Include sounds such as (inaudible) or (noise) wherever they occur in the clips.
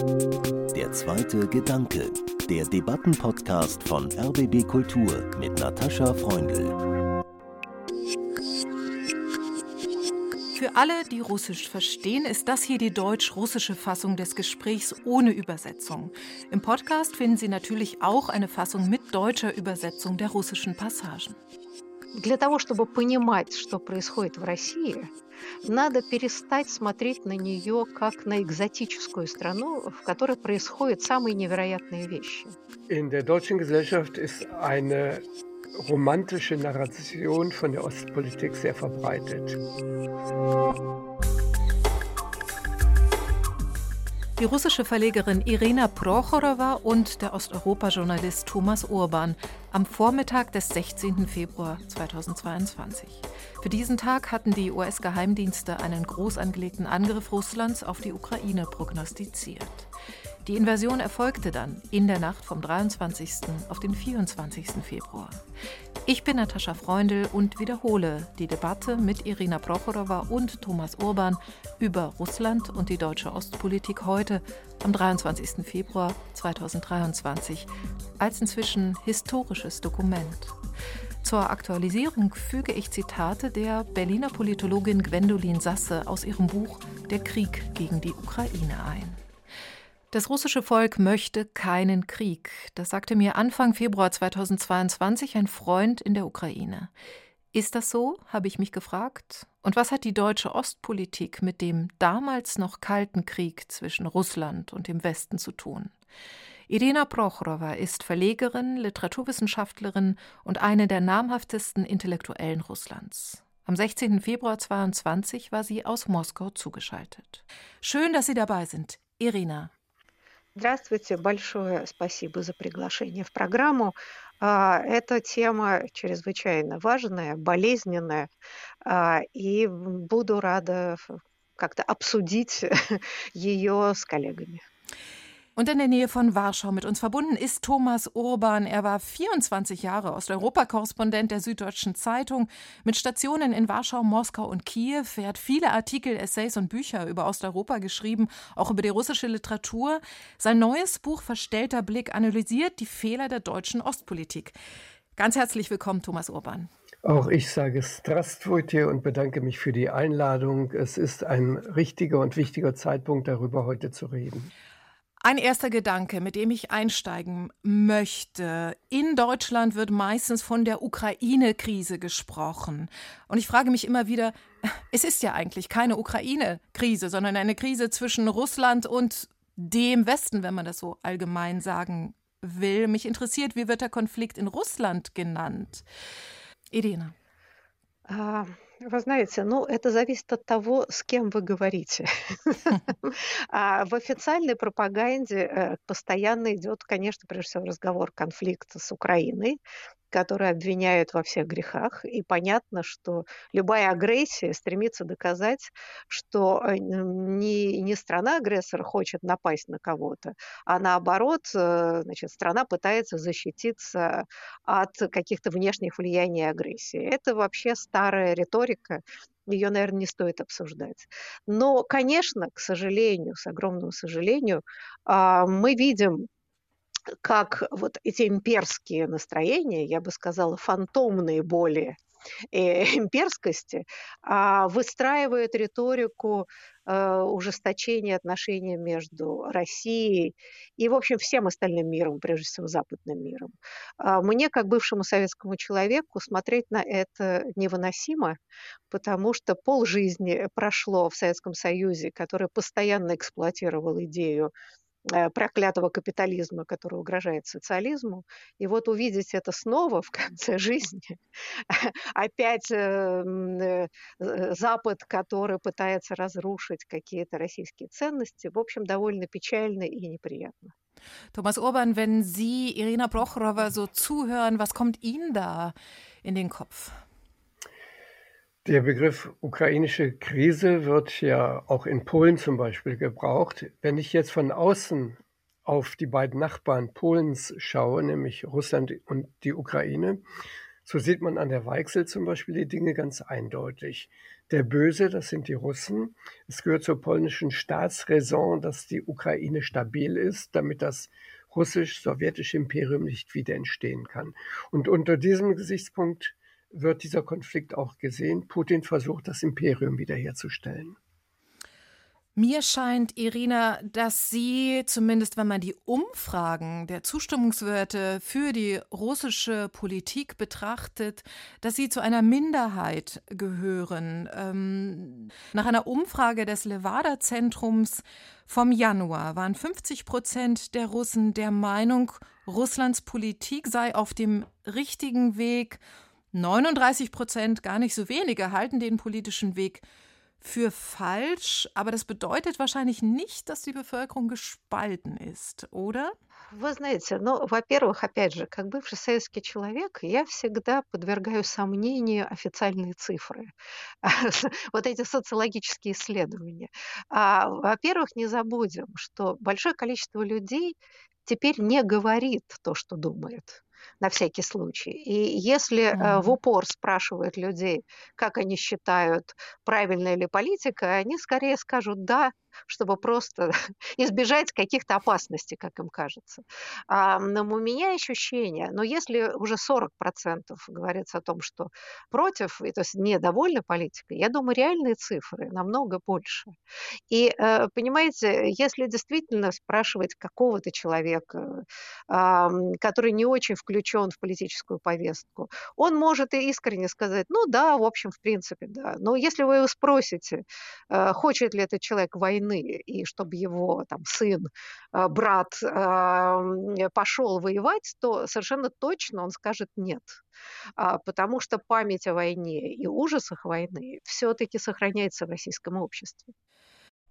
Der zweite Gedanke, der Debattenpodcast von RBB Kultur mit Natascha Freundl. Für alle, die Russisch verstehen, ist das hier die deutsch-russische Fassung des Gesprächs ohne Übersetzung. Im Podcast finden Sie natürlich auch eine Fassung mit deutscher Übersetzung der russischen Passagen. Для того, чтобы понимать, что происходит в России, надо перестать смотреть на нее как на экзотическую страну, в которой происходят самые невероятные вещи. In der deutschen Gesellschaft ist eine romantische Narration von der Ostpolitik sehr verbreitet. Die russische Verlegerin Irina Prochorowa und der Osteuropa-Journalist Thomas Urban am Vormittag des 16. Februar 2022. Für diesen Tag hatten die US-Geheimdienste einen groß angelegten Angriff Russlands auf die Ukraine prognostiziert. Die Invasion erfolgte dann in der Nacht vom 23. auf den 24. Februar. Ich bin Natascha Freundl und wiederhole die Debatte mit Irina Prochorowa und Thomas Urban über Russland und die deutsche Ostpolitik heute am 23. Februar 2023 als inzwischen historisches Dokument. Zur Aktualisierung füge ich Zitate der Berliner Politologin Gwendolin Sasse aus ihrem Buch Der Krieg gegen die Ukraine ein. Das russische Volk möchte keinen Krieg. Das sagte mir Anfang Februar 2022 ein Freund in der Ukraine. Ist das so? habe ich mich gefragt. Und was hat die deutsche Ostpolitik mit dem damals noch kalten Krieg zwischen Russland und dem Westen zu tun? Irina Prochorowa ist Verlegerin, Literaturwissenschaftlerin und eine der namhaftesten Intellektuellen Russlands. Am 16. Februar 2022 war sie aus Moskau zugeschaltet. Schön, dass Sie dabei sind. Irina, Здравствуйте, большое спасибо за приглашение в программу. А, эта тема чрезвычайно важная, болезненная, а, и буду рада как-то обсудить (laughs) ее с коллегами. Und in der Nähe von Warschau mit uns verbunden ist Thomas Urban. Er war 24 Jahre Osteuropa-Korrespondent der Süddeutschen Zeitung mit Stationen in Warschau, Moskau und Kiew. Er hat viele Artikel, Essays und Bücher über Osteuropa geschrieben, auch über die russische Literatur. Sein neues Buch Verstellter Blick analysiert die Fehler der deutschen Ostpolitik. Ganz herzlich willkommen, Thomas Urban. Auch ich sage Strastwujtje und bedanke mich für die Einladung. Es ist ein richtiger und wichtiger Zeitpunkt, darüber heute zu reden. Ein erster Gedanke, mit dem ich einsteigen möchte. In Deutschland wird meistens von der Ukraine-Krise gesprochen. Und ich frage mich immer wieder, es ist ja eigentlich keine Ukraine-Krise, sondern eine Krise zwischen Russland und dem Westen, wenn man das so allgemein sagen will. Mich interessiert, wie wird der Konflikt in Russland genannt? Edina. Uh. Вы знаете, ну, это зависит от того, с кем вы говорите. (laughs) А в официальной пропаганде э, постоянно идет, конечно, прежде всего разговор конфликта с Украиной, которые обвиняют во всех грехах. И понятно, что любая агрессия стремится доказать, что э, не, не страна-агрессор хочет напасть на кого-то, а наоборот, э, значит, страна пытается защититься от каких-то внешних влияний агрессии. Это вообще старая риторика, ее, наверное, не стоит обсуждать. Но, конечно, к сожалению, с огромным сожалению, а, мы видим как вот эти имперские настроения, я бы сказала, фантомные более э, (laughs) имперскости, а, выстраивают риторику э, ужесточения отношений между Россией и, в общем, всем остальным миром, прежде всего западным миром. А, мне, как бывшему советскому человеку, смотреть на это невыносимо, потому что полжизни прошло в Советском Союзе, который постоянно эксплуатировал идею проклятого капитализма, который угрожает социализму. И вот увидеть это снова в конце (laughs) жизни, опять э, э, Запад, который пытается разрушить какие-то российские ценности, в общем, довольно печально и неприятно. Thomas Urban, wenn Sie Irina Prochorowa so zuhören, was kommt Ihnen da in den Kopf? Der Begriff ukrainische Krise wird ja auch in Polen zum Beispiel gebraucht. Wenn ich jetzt von außen auf die beiden Nachbarn Polens schaue, nämlich Russland und die Ukraine, So sieht man an der Weichsel zum Beispiel die Dinge ganz eindeutig. Der Böse, das sind die Russen. Es gehört zur polnischen Staatsräson, dass die Ukraine stabil ist, damit das russisch-sowjetische Imperium nicht wieder entstehen kann. Und unter diesem Gesichtspunkt wird dieser Konflikt auch gesehen. Putin versucht, das Imperium wiederherzustellen. Mir scheint, Irina, dass Sie, zumindest wenn man die Umfragen der Zustimmungswerte für die russische Politik betrachtet, dass Sie zu einer Minderheit gehören. Ähm, nach einer Umfrage des Levada-Zentrums vom Januar waren 50 Prozent der Russen der Meinung, Russlands Politik sei auf dem richtigen Weg. 39 Prozent, gar nicht so wenige, halten den politischen Weg für falsch, aber das bedeutet wahrscheinlich nicht, dass die Bevölkerung gespalten ist, oder? Вы знаете, ну, во-первых, опять же, как бывший советский человек, я всегда подвергаю сомнению официальные цифры, (laughs) вот эти социологические исследования. А, во-первых, не забудем, что большое количество людей теперь не говорит то, что думает на всякий случай. И если mm-hmm. в упор спрашивают людей, как они считают, правильная ли политика, они скорее скажут «да», чтобы просто (laughs) избежать каких-то опасностей, как им кажется. А, но у меня ощущение, но если уже 40% говорится о том, что против, и, то есть недовольны политикой, я думаю, реальные цифры намного больше. И, э, понимаете, если действительно спрашивать какого-то человека, который не очень включен в политическую повестку, он может и искренне сказать, ну да, в общем, в принципе, да. Но если вы его спросите, э, хочет ли этот человек войны, войны, и чтобы его там, сын, э, брат пошел воевать, то совершенно точно он скажет нет. А, потому что память о войне и ужасах войны все-таки сохраняется в российском обществе.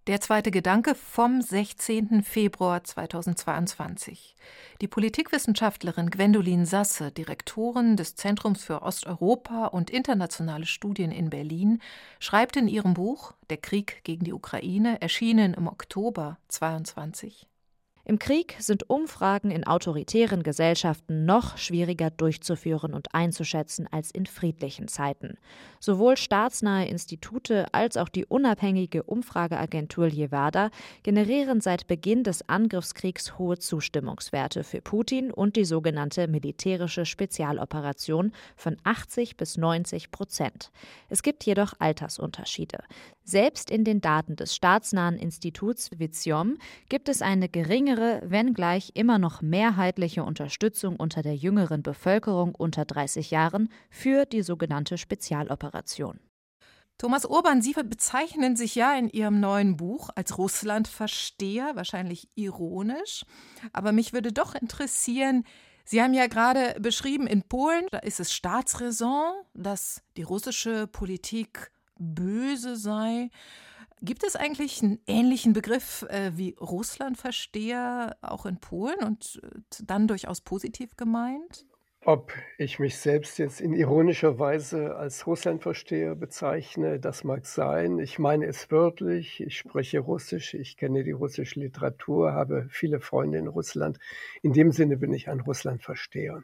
Der zweite Gedanke vom 16. Februar 2022. Die Politikwissenschaftlerin Gwendolin Sasse, Direktorin des Zentrums für Osteuropa und internationale Studien in Berlin, schreibt in ihrem Buch Der Krieg gegen die Ukraine, erschienen im Oktober 2022. Im Krieg sind Umfragen in autoritären Gesellschaften noch schwieriger durchzuführen und einzuschätzen als in friedlichen Zeiten. Sowohl staatsnahe Institute als auch die unabhängige Umfrageagentur Jevada generieren seit Beginn des Angriffskriegs hohe Zustimmungswerte für Putin und die sogenannte militärische Spezialoperation von 80 bis 90 Prozent. Es gibt jedoch Altersunterschiede. Selbst in den Daten des staatsnahen Instituts Viziom gibt es eine geringere, wenngleich immer noch mehrheitliche Unterstützung unter der jüngeren Bevölkerung unter 30 Jahren für die sogenannte Spezialoperation. Thomas Urban, Sie bezeichnen sich ja in Ihrem neuen Buch als Russlandversteher, wahrscheinlich ironisch. Aber mich würde doch interessieren, Sie haben ja gerade beschrieben, in Polen, da ist es Staatsräson, dass die russische Politik böse sei. Gibt es eigentlich einen ähnlichen Begriff äh, wie Russlandversteher auch in Polen und äh, dann durchaus positiv gemeint? Ob ich mich selbst jetzt in ironischer Weise als Russlandversteher bezeichne, das mag sein. Ich meine es wörtlich. Ich spreche Russisch. Ich kenne die russische Literatur, habe viele Freunde in Russland. In dem Sinne bin ich ein Russlandversteher.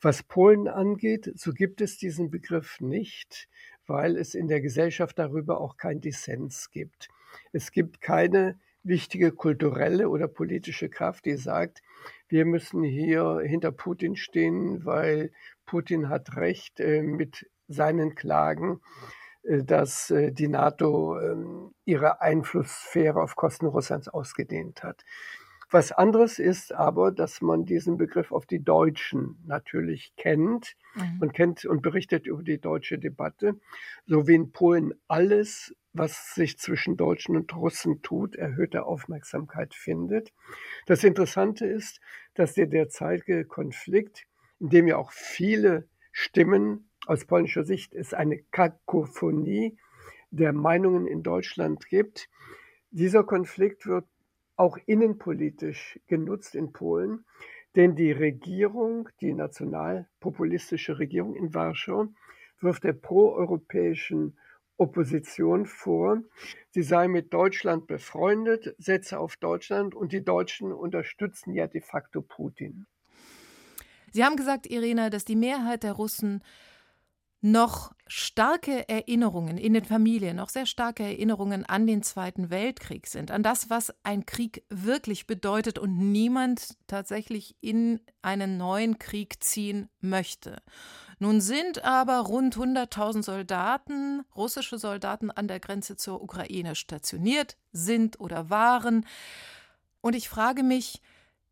Was Polen angeht, so gibt es diesen Begriff nicht weil es in der Gesellschaft darüber auch kein Dissens gibt. Es gibt keine wichtige kulturelle oder politische Kraft, die sagt, wir müssen hier hinter Putin stehen, weil Putin hat recht äh, mit seinen Klagen, äh, dass äh, die NATO ähm, ihre Einflusssphäre auf Kosten Russlands ausgedehnt hat. Was anderes ist aber, dass man diesen Begriff auf die Deutschen natürlich kennt mhm. und kennt und berichtet über die deutsche Debatte, so wie in Polen alles, was sich zwischen Deutschen und Russen tut, erhöhte Aufmerksamkeit findet. Das Interessante ist, dass der derzeitige Konflikt, in dem ja auch viele Stimmen aus polnischer Sicht es eine Kakophonie der Meinungen in Deutschland gibt, dieser Konflikt wird auch innenpolitisch genutzt in Polen, denn die Regierung, die nationalpopulistische Regierung in Warschau, wirft der proeuropäischen Opposition vor, sie sei mit Deutschland befreundet, setze auf Deutschland und die Deutschen unterstützen ja de facto Putin. Sie haben gesagt, Irina, dass die Mehrheit der Russen noch starke Erinnerungen in den Familien, noch sehr starke Erinnerungen an den Zweiten Weltkrieg sind, an das, was ein Krieg wirklich bedeutet und niemand tatsächlich in einen neuen Krieg ziehen möchte. Nun sind aber rund 100.000 Soldaten, russische Soldaten an der Grenze zur Ukraine stationiert, sind oder waren. Und ich frage mich,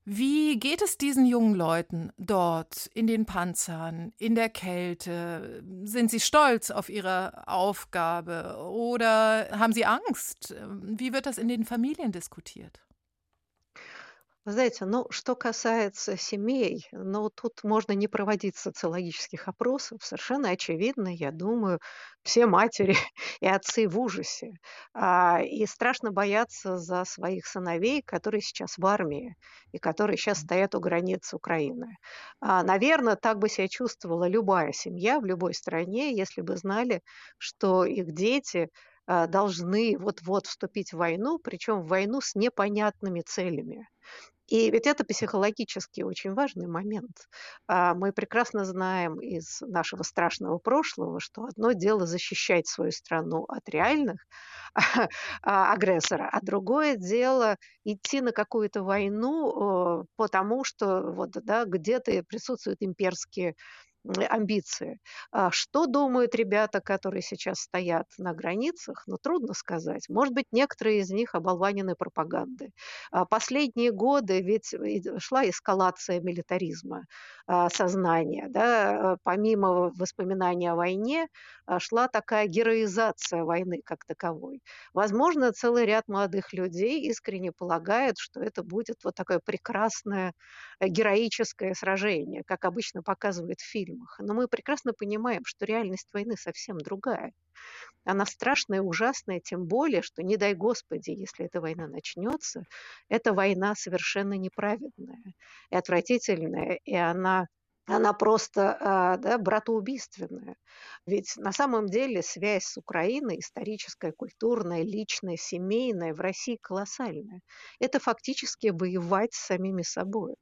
wie geht es diesen jungen Leuten dort in den Panzern, in der Kälte? Sind sie stolz auf ihre Aufgabe oder haben sie Angst? Wie wird das in den Familien diskutiert? Вы знаете, ну, что касается семей, ну, тут можно не проводить социологических опросов. Совершенно очевидно, я думаю, все матери (laughs) и отцы в ужасе. А, и страшно бояться за своих сыновей, которые сейчас в армии и которые сейчас стоят у границ Украины. А, наверное, так бы себя чувствовала любая семья в любой стране, если бы знали, что их дети а, должны вот-вот вступить в войну, причем в войну с непонятными целями. И ведь это психологически очень важный момент. А, мы прекрасно знаем из нашего страшного прошлого, что одно дело защищать свою страну от реальных (laughs) а, агрессора, а другое дело идти на какую-то войну, потому что вот, да, где-то присутствуют имперские амбиции. А что думают ребята, которые сейчас стоят на границах? Ну, трудно сказать. Может быть, некоторые из них оболванены пропагандой. А последние годы ведь шла эскалация милитаризма а, сознания. Да? Помимо воспоминаний о войне, шла такая героизация войны как таковой. Возможно, целый ряд молодых людей искренне полагают, что это будет вот такое прекрасное э, героическое сражение, как обычно показывают в фильмах. Но мы прекрасно понимаем, что реальность войны совсем другая. Она страшная ужасная, тем более, что, не дай Господи, если эта война начнется, эта война совершенно неправедная и отвратительная, и она она просто а, да, братоубийственная. Ведь на самом деле связь с Украиной, историческая, культурная, личная, семейная, в России колоссальная. Это фактически воевать с самими собой.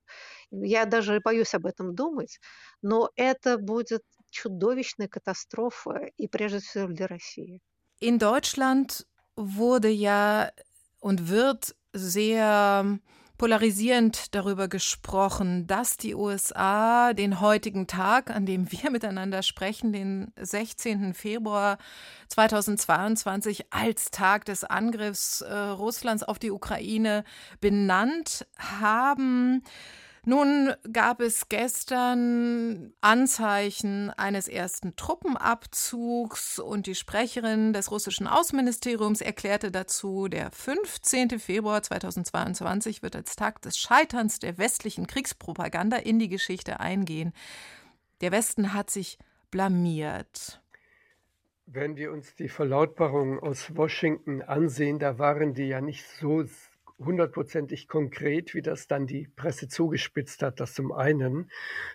Я даже боюсь об этом думать, но это будет чудовищная катастрофа, и прежде всего для России. In Deutschland wurde ja und wird sehr polarisierend darüber gesprochen, dass die USA den heutigen Tag, an dem wir miteinander sprechen, den 16. Februar 2022 als Tag des Angriffs äh, Russlands auf die Ukraine benannt haben. Nun gab es gestern Anzeichen eines ersten Truppenabzugs und die Sprecherin des russischen Außenministeriums erklärte dazu, der 15. Februar 2022 wird als Tag des Scheiterns der westlichen Kriegspropaganda in die Geschichte eingehen. Der Westen hat sich blamiert. Wenn wir uns die Verlautbarungen aus Washington ansehen, da waren die ja nicht so hundertprozentig konkret, wie das dann die Presse zugespitzt hat, das zum einen.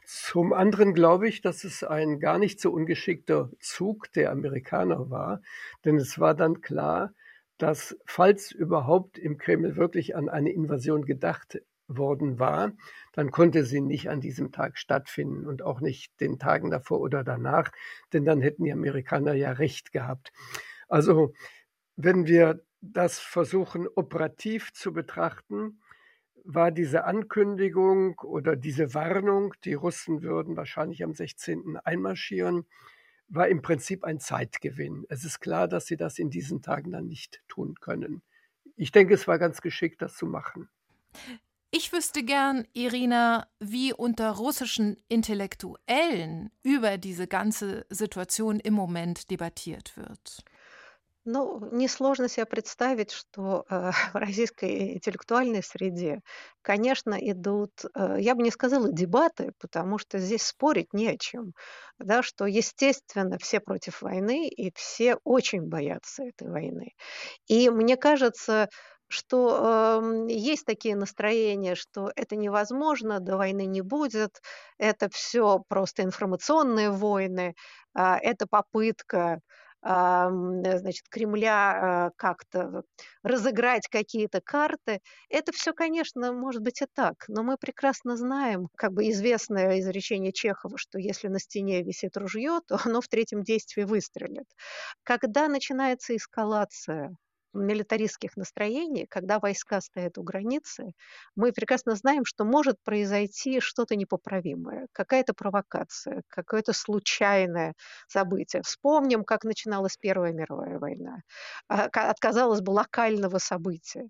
Zum anderen glaube ich, dass es ein gar nicht so ungeschickter Zug der Amerikaner war, denn es war dann klar, dass falls überhaupt im Kreml wirklich an eine Invasion gedacht worden war, dann konnte sie nicht an diesem Tag stattfinden und auch nicht den Tagen davor oder danach, denn dann hätten die Amerikaner ja recht gehabt. Also wenn wir das versuchen operativ zu betrachten, war diese Ankündigung oder diese Warnung, die Russen würden wahrscheinlich am 16. einmarschieren, war im Prinzip ein Zeitgewinn. Es ist klar, dass sie das in diesen Tagen dann nicht tun können. Ich denke, es war ganz geschickt, das zu machen. Ich wüsste gern, Irina, wie unter russischen Intellektuellen über diese ganze Situation im Moment debattiert wird. Ну, несложно себе представить, что э, (laughs) в российской интеллектуальной среде, конечно, идут, э, я бы не сказала дебаты, потому что здесь спорить не о чем, да, что, естественно, все против войны, и все очень боятся этой войны. И мне кажется, что э, есть такие настроения, что это невозможно, до войны не будет, это все просто информационные войны, э, это попытка значит, Кремля как-то разыграть какие-то карты. Это все, конечно, может быть и так, но мы прекрасно знаем, как бы известное изречение Чехова, что если на стене висит ружье, то оно в третьем действии выстрелит. Когда начинается эскалация милитаристских настроений, когда войска стоят у границы, мы прекрасно знаем, что может произойти что-то непоправимое, какая-то провокация, какое-то случайное событие. Вспомним, как начиналась Первая мировая война. А, отказалось бы, локального события.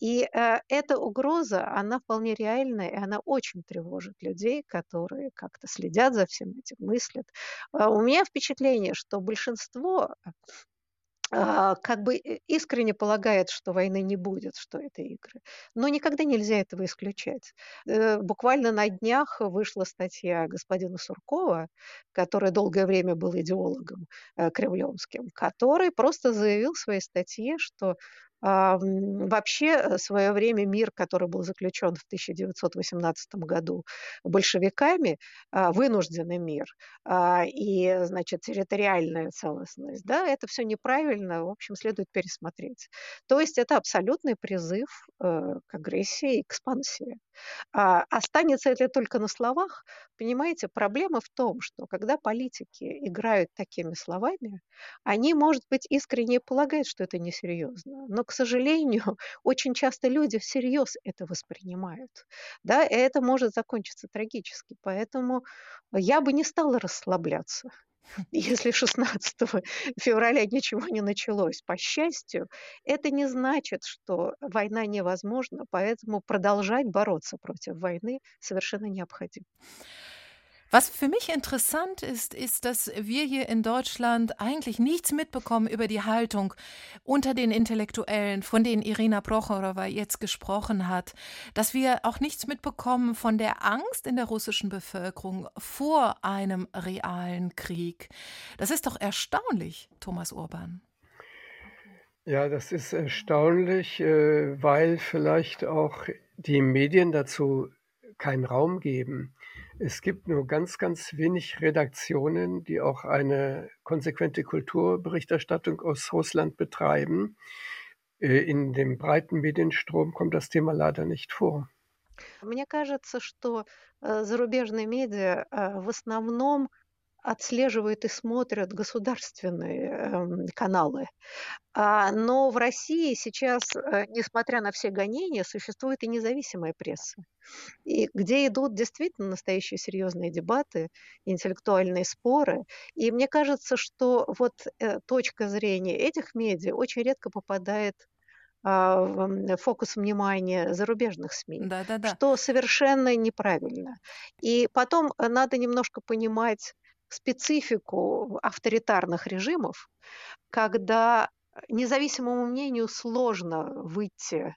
И э, эта угроза, она вполне реальная, и она очень тревожит людей, которые как-то следят за всем этим, мыслят. А, у меня впечатление, что большинство как бы искренне полагает, что войны не будет, что это игры. Но никогда нельзя этого исключать. Э, буквально на днях вышла статья господина Суркова, который долгое время был идеологом э, кремлевским, который просто заявил в своей статье, что а, вообще, э, в свое время мир, который был заключен в 1918 году большевиками, а, вынужденный мир а, и, значит, территориальная целостность, да, это все неправильно, в общем, следует пересмотреть. То есть это абсолютный призыв э, к агрессии и экспансии. Останется это только на словах, понимаете, проблема в том, что когда политики играют такими словами, они, может быть, искренне полагают, что это несерьезно, но к сожалению, (laughs) очень часто люди всерьез это воспринимают. Да, и это может закончиться трагически. Поэтому я бы не стала расслабляться. (laughs) Если 16 (laughs) февраля ничего не началось, по счастью, это не значит, что война невозможна, поэтому продолжать бороться против войны совершенно необходимо. Was für mich interessant ist, ist, dass wir hier in Deutschland eigentlich nichts mitbekommen über die Haltung unter den Intellektuellen, von denen Irina Prochorowa jetzt gesprochen hat, dass wir auch nichts mitbekommen von der Angst in der russischen Bevölkerung vor einem realen Krieg. Das ist doch erstaunlich, Thomas Urban. Ja, das ist erstaunlich, äh, weil vielleicht auch die Medien dazu keinen Raum geben. Es gibt nur ganz, ganz wenig Redaktionen, die auch eine konsequente Kulturberichterstattung aus Russland betreiben. Äh, in dem breiten Medienstrom kommt das Thema leider nicht vor. Мне кажется, что э, зарубежные медиа э, в основном отслеживают и смотрят государственные эм, каналы. А, но в России сейчас, э, несмотря на все гонения, существует и независимая пресса, и где идут действительно настоящие серьезные дебаты, интеллектуальные споры. И мне кажется, что вот э, точка зрения этих медиа очень редко попадает а, в фокус внимания зарубежных СМИ, да, да, да. что совершенно неправильно. И потом э, надо немножко понимать специфику авторитарных режимов, когда независимому мнению сложно выйти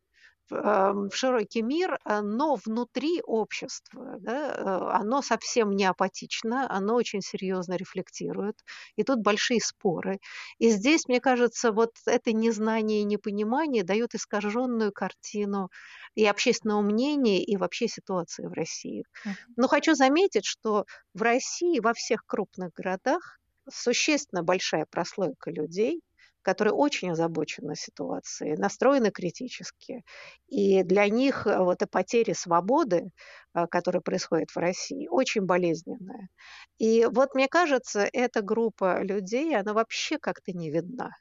в широкий мир, э, но внутри общества да, э, оно совсем не апатично, оно очень серьезно рефлектирует, и тут большие споры. И здесь, мне кажется, вот это незнание и непонимание дает искаженную картину и общественного мнения, и вообще ситуации в России. Но хочу заметить, что в России во всех крупных городах существенно большая прослойка людей – которые очень озабочены ситуацией, настроены критически. И для них э, вот эта потеря свободы, э, которая происходит в России, очень болезненная. И вот мне кажется, эта группа людей, она вообще как-то не видна.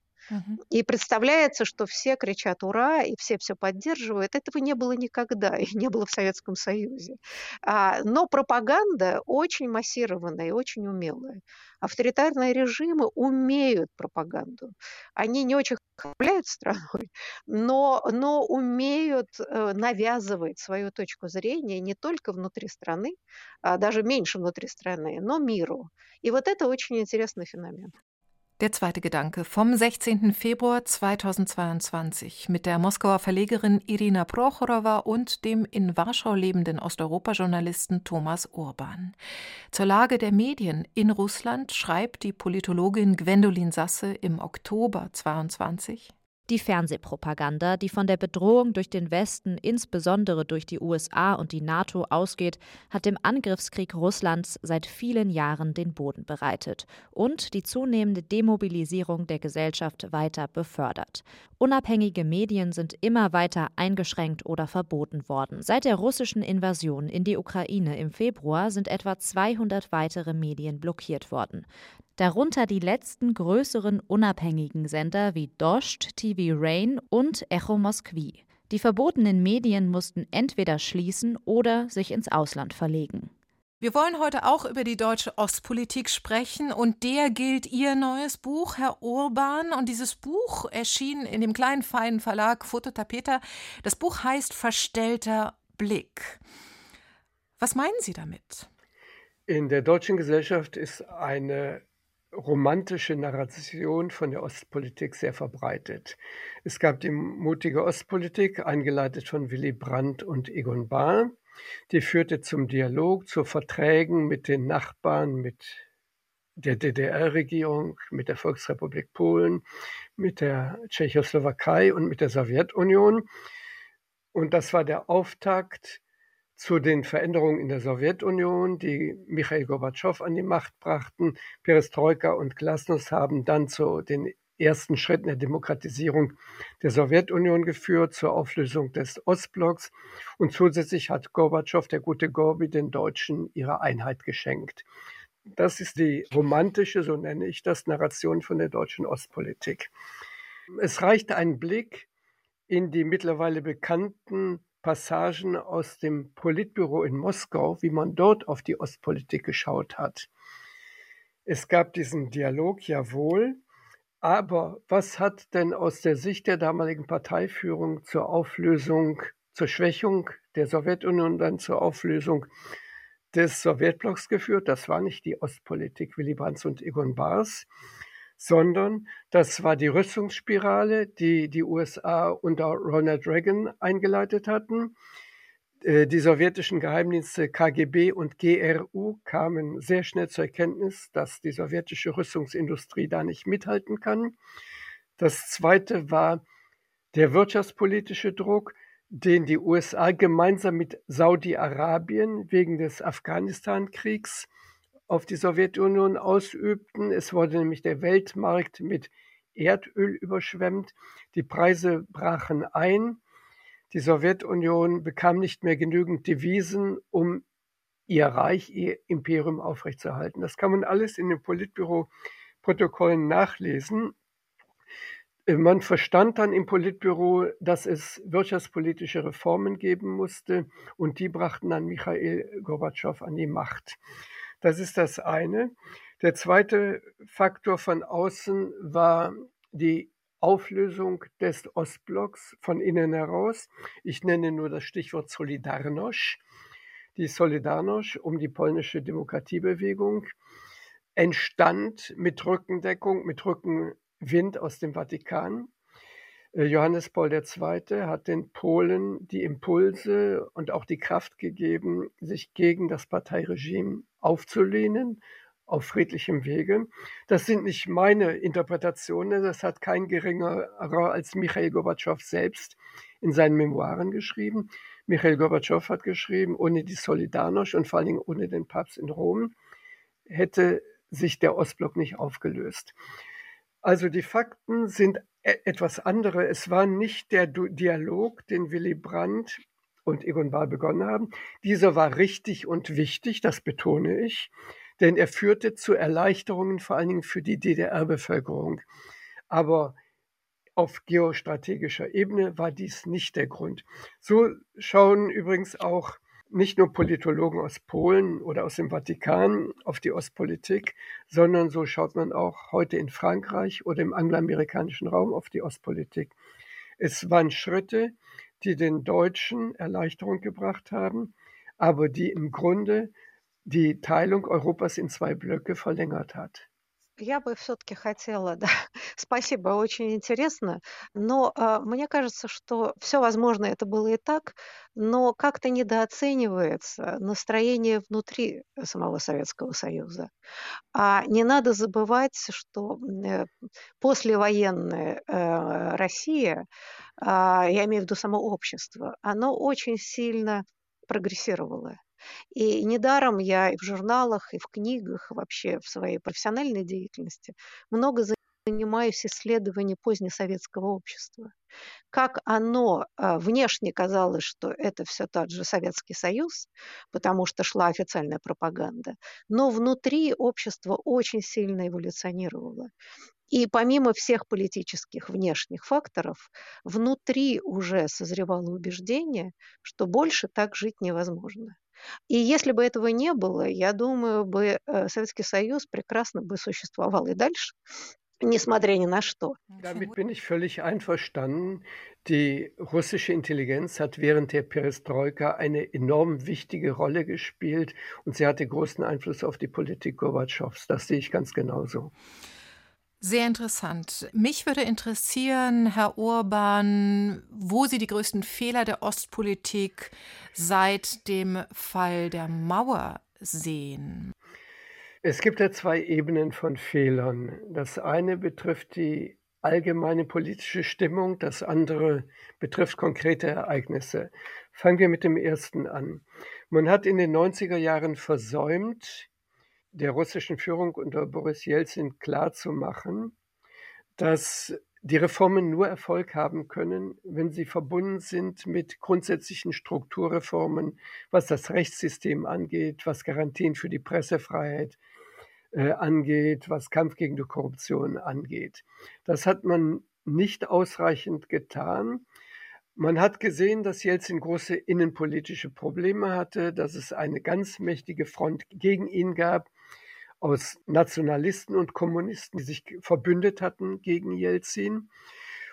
И представляется, что все кричат «Ура!» и все все поддерживают. Этого не было никогда и не было в Советском Союзе. А, но пропаганда очень массированная и очень умелая. Авторитарные режимы умеют пропаганду. Они не очень управляют страной, но, но умеют э, навязывать свою точку зрения не только внутри страны, а даже меньше внутри страны, но миру. И вот это очень интересный феномен. Der zweite Gedanke vom 16. Februar 2022 mit der Moskauer Verlegerin Irina Prochorowa und dem in Warschau lebenden Osteuropa-Journalisten Thomas Urban. Zur Lage der Medien in Russland schreibt die Politologin Gwendolin Sasse im Oktober 22. Die Fernsehpropaganda, die von der Bedrohung durch den Westen, insbesondere durch die USA und die NATO ausgeht, hat dem Angriffskrieg Russlands seit vielen Jahren den Boden bereitet und die zunehmende Demobilisierung der Gesellschaft weiter befördert. Unabhängige Medien sind immer weiter eingeschränkt oder verboten worden. Seit der russischen Invasion in die Ukraine im Februar sind etwa 200 weitere Medien blockiert worden darunter die letzten größeren unabhängigen Sender wie Dost, TV Rain und Echo Moskwi. Die verbotenen Medien mussten entweder schließen oder sich ins Ausland verlegen. Wir wollen heute auch über die deutsche Ostpolitik sprechen und der gilt Ihr neues Buch, Herr Urban. Und dieses Buch erschien in dem kleinen feinen Verlag Fototapeta. Das Buch heißt Verstellter Blick. Was meinen Sie damit? In der deutschen Gesellschaft ist eine romantische Narration von der Ostpolitik sehr verbreitet. Es gab die mutige Ostpolitik, eingeleitet von Willy Brandt und Egon Bahr. Die führte zum Dialog, zu Verträgen mit den Nachbarn, mit der DDR-Regierung, mit der Volksrepublik Polen, mit der Tschechoslowakei und mit der Sowjetunion. Und das war der Auftakt zu den Veränderungen in der Sowjetunion, die Michail Gorbatschow an die Macht brachten. Perestroika und Glasnost haben dann zu den ersten Schritten der Demokratisierung der Sowjetunion geführt, zur Auflösung des Ostblocks. Und zusätzlich hat Gorbatschow, der gute Gorbi, den Deutschen ihre Einheit geschenkt. Das ist die romantische, so nenne ich das, Narration von der deutschen Ostpolitik. Es reicht ein Blick in die mittlerweile bekannten Passagen aus dem Politbüro in Moskau, wie man dort auf die Ostpolitik geschaut hat. Es gab diesen Dialog, jawohl, aber was hat denn aus der Sicht der damaligen Parteiführung zur Auflösung, zur Schwächung der Sowjetunion, dann zur Auflösung des Sowjetblocks geführt? Das war nicht die Ostpolitik Willy Brandt und Egon Bars, sondern das war die Rüstungsspirale, die die USA unter Ronald Reagan eingeleitet hatten. Äh, die sowjetischen Geheimdienste KGB und GRU kamen sehr schnell zur Erkenntnis, dass die sowjetische Rüstungsindustrie da nicht mithalten kann. Das zweite war der wirtschaftspolitische Druck, den die USA gemeinsam mit Saudi-Arabien wegen des Afghanistan-Kriegs auf die Sowjetunion ausübten. Es wurde nämlich der Weltmarkt mit Erdöl überschwemmt. Die Preise brachen ein. Die Sowjetunion bekam nicht mehr genügend Devisen, um ihr Reich, ihr Imperium aufrechtzuerhalten. Das kann man alles in den Politbüro-Protokollen nachlesen. Man verstand dann im Politbüro, dass es wirtschaftspolitische Reformen geben musste und die brachten dann Michail Gorbatschow an die Macht. Das ist das eine. Der zweite Faktor von außen war die Auflösung des Ostblocks von innen heraus. Ich nenne nur das Stichwort Solidarność. Die Solidarność um die polnische Demokratiebewegung entstand mit Rückendeckung, mit Rückenwind aus dem Vatikan. Äh, Johannes Paul II. hat den Polen die Impulse und auch die Kraft gegeben, sich gegen das Parteiregime aufzulehnen auf friedlichem Wege. Das sind nicht meine Interpretationen, das hat kein geringerer als Michail Gorbatschow selbst in seinen Memoiren geschrieben. Michail Gorbatschow hat geschrieben, ohne die Solidarność und vor allen Dingen ohne den Papst in Rom hätte sich der Ostblock nicht aufgelöst. Also die Fakten sind e-, etwas andere. Es war nicht der Dialog, den Willy Brandt und Egon Bahr begonnen haben. Dieser war richtig und wichtig, das betone ich, denn er führte zu Erleichterungen vor allen Dingen für die DDR-Bevölkerung. Aber auf geostrategischer Ebene war dies nicht der Grund. So schauen übrigens auch nicht nur Politologen aus Polen oder aus dem Vatikan auf die Ostpolitik, sondern so schaut man auch heute in Frankreich oder im angloamerikanischen Raum auf die Ostpolitik. Es waren Schritte, die den Deutschen Erleichterung gebracht haben, aber die im Grunde die Teilung Europas in zwei Blöcke verlängert hat. Я бы все-таки хотела, да, (laughs) спасибо, очень интересно, но э, мне кажется, что все возможно это было и так, но как-то недооценивается настроение внутри самого Советского Союза. А не надо забывать, что э, послевоенная э, Россия, э, я имею в виду само общество, оно очень сильно прогрессировало. И недаром я и в журналах, и в книгах, вообще в своей профессиональной деятельности много занимаюсь исследованием позднесоветского общества. Как оно а, внешне казалось, что это все тот же Советский Союз, потому что шла официальная пропаганда, но внутри общество очень сильно эволюционировало. И помимо всех политических внешних факторов, внутри уже созревало убеждение, что больше так жить невозможно. И если бы этого не было, я думаю, бы э, Советский Союз прекрасно бы существовал и дальше, nесмотря ни на что. Damit bin ich völlig einverstanden. Die russische Intelligenz hat während der Perestroika eine enorm wichtige Rolle gespielt und sie hatte großen Einfluss auf die Politik Gorbatschows. Das sehe ich ganz genauso. Sehr interessant. Mich würde interessieren, Herr Urban, wo Sie die größten Fehler der Ostpolitik seit dem Fall der Mauer sehen. Es gibt ja zwei Ebenen von Fehlern. Das eine betrifft die allgemeine politische Stimmung, das andere betrifft konkrete Ereignisse. Fangen wir mit dem ersten an. Man hat in den 90er Jahren versäumt, der russischen Führung unter Boris Jelzin klarzumachen, dass die Reformen nur Erfolg haben können, wenn sie verbunden sind mit grundsätzlichen Strukturreformen, was das Rechtssystem angeht, was Garantien für die Pressefreiheit äh, angeht, was Kampf gegen die Korruption angeht. Das hat man nicht ausreichend getan. Man hat gesehen, dass Jelzin große innenpolitische Probleme hatte, dass es eine ganz mächtige Front gegen ihn gab, aus Nationalisten und Kommunisten, die sich verbündet hatten gegen Jelzin.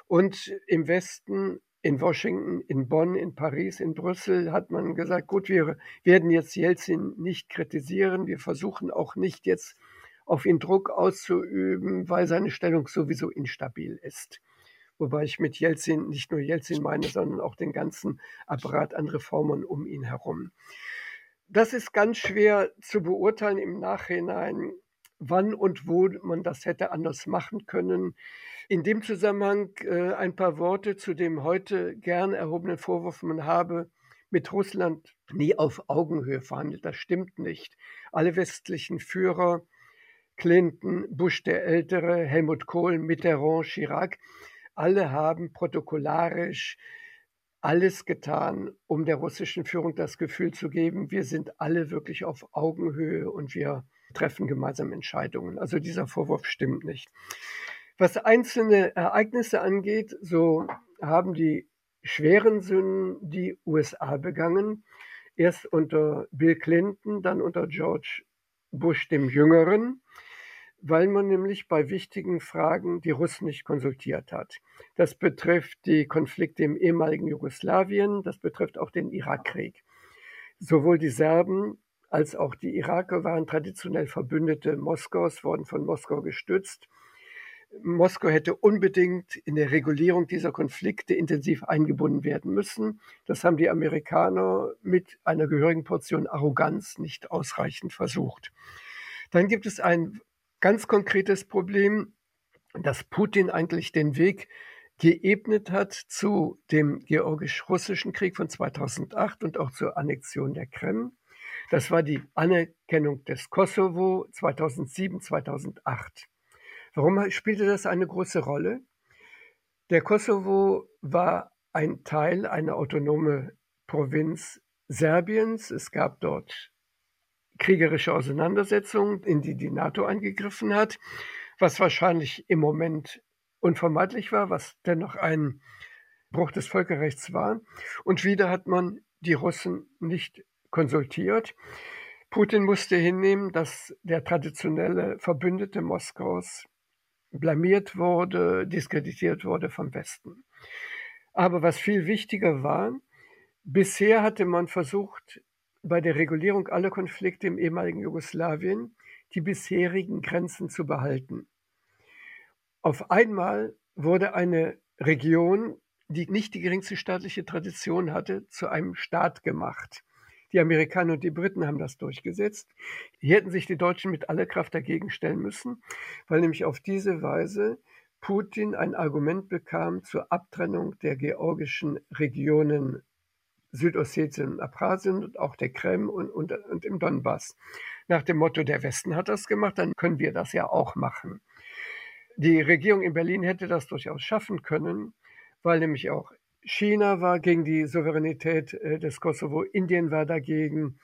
Und im Westen, in Washington, in Bonn, in Paris, in Brüssel hat man gesagt, gut, wir werden jetzt Jelzin nicht kritisieren. Wir versuchen auch nicht jetzt auf ihn Druck auszuüben, weil seine Stellung sowieso instabil ist. Wobei ich mit Jelzin nicht nur Jelzin meine, sondern auch den ganzen Apparat an Reformen um ihn herum das ist ganz schwer zu beurteilen im Nachhinein, wann und wo man das hätte anders machen können. In dem Zusammenhang äh, ein paar Worte zu dem heute gern erhobenen Vorwurf, man habe mit Russland nie auf Augenhöhe verhandelt. Das stimmt nicht. Alle westlichen Führer, Clinton, Bush der Ältere, Helmut Kohl, Mitterrand, Chirac, alle haben protokollarisch alles getan, um der russischen Führung das Gefühl zu geben, wir sind alle wirklich auf Augenhöhe und wir treffen gemeinsam Entscheidungen. Also dieser Vorwurf stimmt nicht. Was einzelne Ereignisse angeht, so haben die schweren Sünden die USA begangen. Erst unter Bill Clinton, dann unter George Bush dem Jüngeren weil man nämlich bei wichtigen Fragen die Russen nicht konsultiert hat. Das betrifft die Konflikte im ehemaligen Jugoslawien, das betrifft auch den Irakkrieg. Sowohl die Serben als auch die Iraker waren traditionell Verbündete Moskaus, wurden von Moskau gestützt. Moskau hätte unbedingt in der Regulierung dieser Konflikte intensiv eingebunden werden müssen. Das haben die Amerikaner mit einer gehörigen Portion Arroganz nicht ausreichend versucht. Dann gibt es ein ganz konkretes Problem, dass Putin eigentlich den Weg geebnet hat zu dem georgisch-russischen Krieg von 2008 und auch zur Annexion der Krim. Das war die Anerkennung des Kosovo 2007, 2008. Warum spielte das eine große Rolle? Der Kosovo war ein Teil, eine autonome Provinz Serbiens. Es gab dort kriegerische Auseinandersetzung, in die die NATO eingegriffen hat, was wahrscheinlich im Moment unvermeidlich war, was dennoch ein Bruch des Völkerrechts war. Und wieder hat man die Russen nicht konsultiert. Putin musste hinnehmen, dass der traditionelle Verbündete Moskaus blamiert wurde, diskreditiert wurde vom Westen. Aber was viel wichtiger war, bisher hatte man versucht, bei der Regulierung aller Konflikte im ehemaligen Jugoslawien die bisherigen Grenzen zu behalten. Auf einmal wurde eine Region, die nicht die geringste staatliche Tradition hatte, zu einem Staat gemacht. Die Amerikaner und die Briten haben das durchgesetzt. Hier hätten sich die Deutschen mit aller Kraft dagegen stellen müssen, weil nämlich auf diese Weise Putin ein Argument bekam zur Abtrennung der georgischen Regionen Südossetien und Abchasien und auch der Krim und, und, und im Donbass. Nach dem Motto, der Westen hat das gemacht, dann können wir das ja auch machen. Die Regierung in Berlin hätte das durchaus schaffen können, weil nämlich auch China war gegen die Souveränität äh, des Kosovo, Indien war dagegen,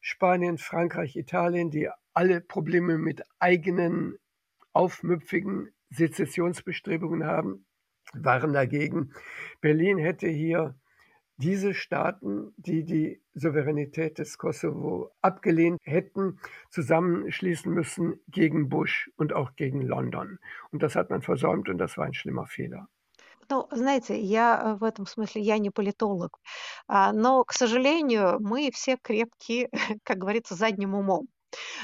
Spanien, Frankreich, Italien, die alle Probleme mit eigenen aufmüpfigen Sezessionsbestrebungen haben, waren dagegen. Berlin hätte hier diese Staaten, die die Souveränität des Kosovo abgelehnt hätten, zusammenschließen müssen gegen Bush und auch gegen London. Und das hat man versäumt und das war ein schlimmer Fehler. Ну, знаете, я в этом смысле, я не политолог, но, к сожалению, мы все крепкие, (laughs) как говорится, задним умом.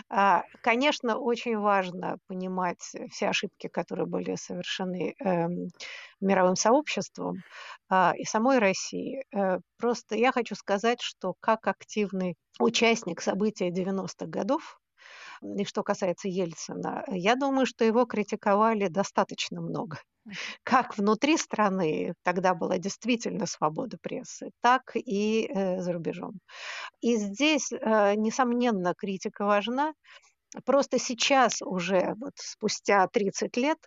А, конечно, очень важно понимать все ошибки, которые были совершены эм, мировым сообществом а, и самой России. Э, просто я хочу сказать, что как активный участник событий 90-х годов, и что касается Ельцина, я думаю, что его критиковали достаточно много как внутри страны, тогда была действительно свобода прессы, так и э, за рубежом. И здесь, э, несомненно, критика важна. Просто сейчас уже, вот спустя 30 лет,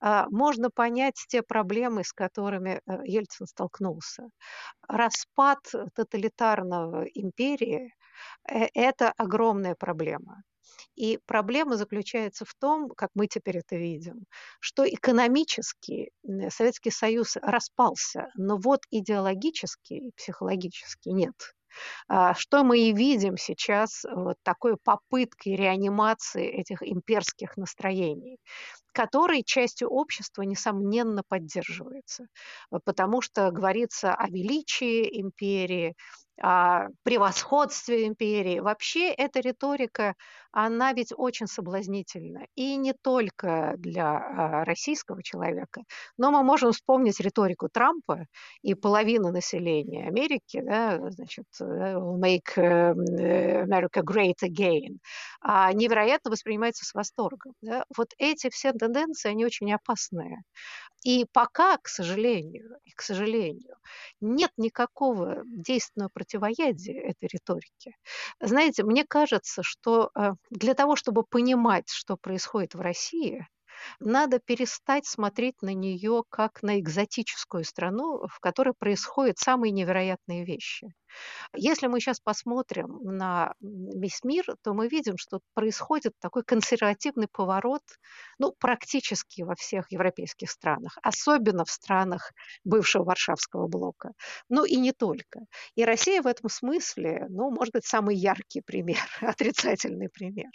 э, можно понять те проблемы, с которыми э, Ельцин столкнулся. Распад тоталитарного империи это огромная проблема. И проблема заключается в том, как мы теперь это видим, что экономически Советский Союз распался, но вот идеологически и психологически нет. А, что мы и видим сейчас вот такой попыткой реанимации этих имперских настроений, которые частью общества, несомненно, поддерживается, потому что говорится о величии империи, превосходстве империи. Вообще эта риторика, она ведь очень соблазнительна. И не только для а, российского человека, но мы можем вспомнить риторику Трампа и половина населения Америки, да, значит, э, make э, America great again, а невероятно воспринимается с восторгом. Да. Вот эти все тенденции, они очень опасные. И пока, к сожалению, и к сожалению, нет никакого действенного противоядия этой риторике. Знаете, мне кажется, что э, для того, чтобы понимать, что происходит в России, надо перестать смотреть на нее как на экзотическую страну, в которой происходят самые невероятные вещи. Если мы сейчас посмотрим на весь мир, то мы видим, что происходит такой консервативный поворот ну, практически во всех европейских странах, особенно в странах бывшего Варшавского блока. Ну и не только. И Россия в этом смысле, ну, может быть, самый яркий пример, (laughs) отрицательный пример.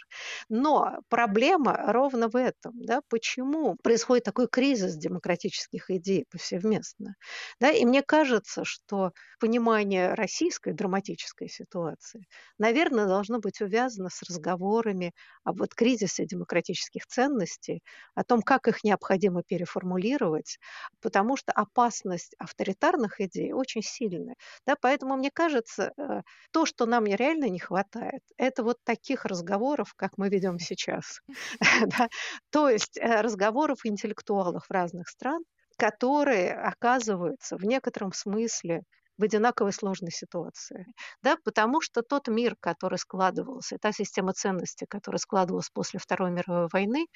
Но проблема ровно в этом. Да? Почему происходит такой кризис демократических идей повсеместно? Да? И мне кажется, что понимание российской драматической ситуации, наверное, должно быть увязано с разговорами об вот кризисе демократических ценностей, о том, как их необходимо переформулировать, потому что опасность авторитарных идей очень сильная. Да, поэтому, мне кажется, э, то, что нам реально не хватает, это вот таких разговоров, как мы ведем сейчас. (laughs) То есть разговоров интеллектуалов разных стран, которые оказываются в некотором смысле в одинаковой сложной ситуации. Да, потому что тот мир, который складывался, та система ценностей, которая складывалась после Второй мировой войны,